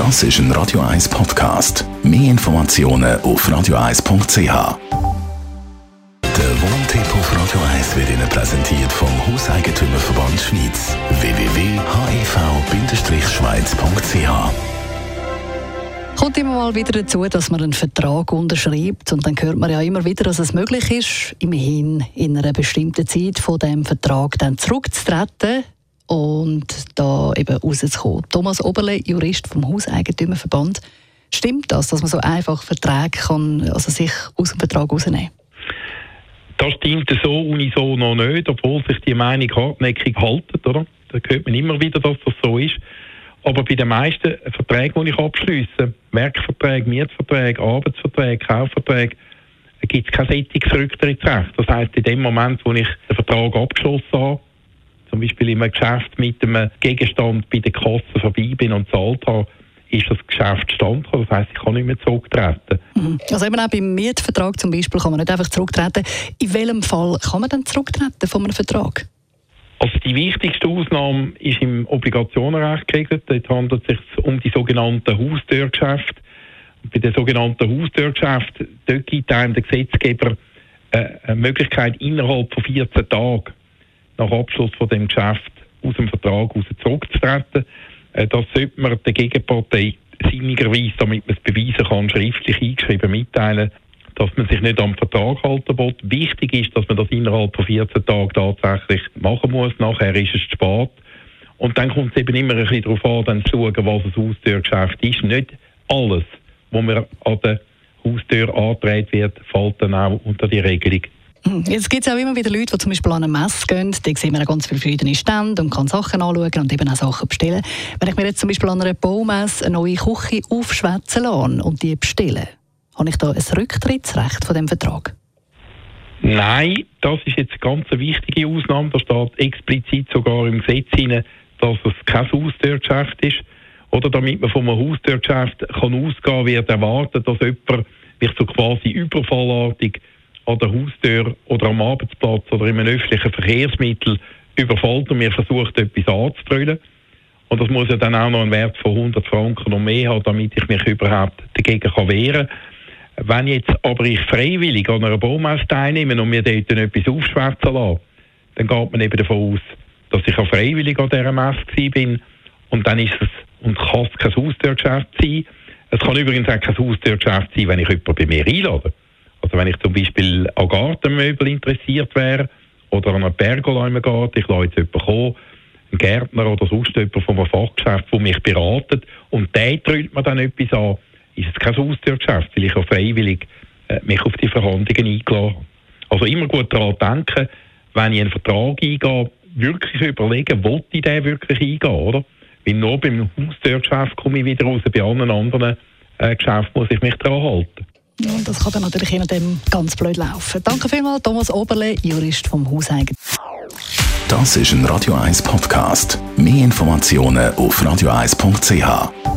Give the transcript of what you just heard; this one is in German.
Das ist ein Radio 1 Podcast. Mehr Informationen auf radio1.ch. Der Wohntipp auf Radio 1 wird Ihnen präsentiert vom Hauseigentümerverband Schweiz. www.hev-schweiz.ch Kommt immer mal wieder dazu, dass man einen Vertrag unterschreibt und dann hört man ja immer wieder, dass es möglich ist, immerhin in einer bestimmten Zeit von dem Vertrag dann zurückzutreten und da eben rauszukommen. Thomas Oberle, Jurist vom Hauseigentümerverband. Stimmt das, dass man so einfach Verträge kann, also sich aus dem Vertrag rausnehmen Das stimmt so unisono nicht, obwohl sich die Meinung hartnäckig haltet, oder? Da hört man immer wieder, dass das so ist. Aber bei den meisten Verträgen, die ich abschließe, Werkverträge, Mietverträge, Arbeitsverträge, Kaufverträge, gibt es kein sättiges Rücktrittsrecht. Das heisst, in dem Moment, wo ich den Vertrag abgeschlossen habe, zum Beispiel in einem Geschäft mit einem Gegenstand bei der Kasse vorbei bin und zahlt habe, ist das Geschäft standgekommen. Das heisst, ich kann nicht mehr zurücktreten. Mhm. Also eben auch beim Mietvertrag zum Beispiel kann man nicht einfach zurücktreten. In welchem Fall kann man dann zurücktreten von einem Vertrag? Also die wichtigste Ausnahme ist im Obligationenrecht geregelt. Dort handelt es sich um die sogenannten Haustürgeschäfte. Bei den sogenannten Haustürgeschäften dort gibt einem der Gesetzgeber äh, eine Möglichkeit, innerhalb von 14 Tagen nach Abschluss von dem Geschäft aus dem Vertrag raus zurückzutreten. Äh, das sollte man der Gegenpartei sinnigerweise, damit man es beweisen kann, schriftlich eingeschrieben mitteilen, dass man sich nicht am Vertrag halten will. Wichtig ist, dass man das innerhalb von 14 Tagen tatsächlich machen muss. Nachher ist es zu spät. Und dann kommt es eben immer ein bisschen darauf an, dann zu schauen, was ein Haustürgeschäft ist. Nicht alles, was man an der Haustür angetragen wird, fällt dann auch unter die Regelung. Jetzt gibt es auch immer wieder Leute, die zum Beispiel an eine Messe gehen. Da sehen wir ganz viele verschiedene Stände und kann Sachen anschauen und eben auch Sachen bestellen. Wenn ich mir jetzt zum Beispiel an einer Baumesse eine neue Küche aufschwätzen lasse und die bestelle, habe ich da ein Rücktrittsrecht von dem Vertrag? Nein, das ist jetzt eine ganz wichtige Ausnahme. Da steht explizit sogar im Gesetz hinein, dass es kein Haustürgeschäft ist. Oder damit man einem Haustürgeschäft kann ausgehen wird erwartet, dass jemand mich so quasi überfallartig an der Haustür oder am Arbeitsplatz oder in einem öffentlichen Verkehrsmittel überfällt und mir versucht, etwas anzutrüllen. Und das muss ja dann auch noch einen Wert von 100 Franken und mehr haben, damit ich mich überhaupt dagegen kann wehren kann. Wenn jetzt aber ich freiwillig an einer Baumesse teilnehme und mir dort etwas aufschwärzen lasse, dann geht man eben davon aus, dass ich auch freiwillig an dieser Messe bin und dann ist es und kann es kein Haustürgeschäft sein. Es kann übrigens auch kein Haustürgeschäft sein, wenn ich jemanden bei mir einlade. Also wenn ich zum Beispiel an Gartenmöbel interessiert wäre oder an einer Pergola im Garten, ich lasse jetzt jemanden kommen, einen Gärtner oder sonst jemand von einem Fachgeschäft, der mich beratet und der trüllt mir dann etwas an, ist es kein Haustürgeschäft, weil ich auch freiwillig äh, mich auf die Verhandlungen eingeladen habe. Also immer gut daran denken, wenn ich einen Vertrag eingehe, wirklich überlegen, wollte ich den wirklich eingehen, oder? Weil nur beim Haustürgeschäft komme ich wieder raus, bei allen anderen äh, Geschäften muss ich mich daran halten. Ja, das kann dann natürlich je nachdem ganz blöd laufen. Danke vielmals, Thomas Oberle, Jurist vom Hauseigentümer. Das ist ein Radio 1 Podcast. Mehr Informationen auf radio1.ch.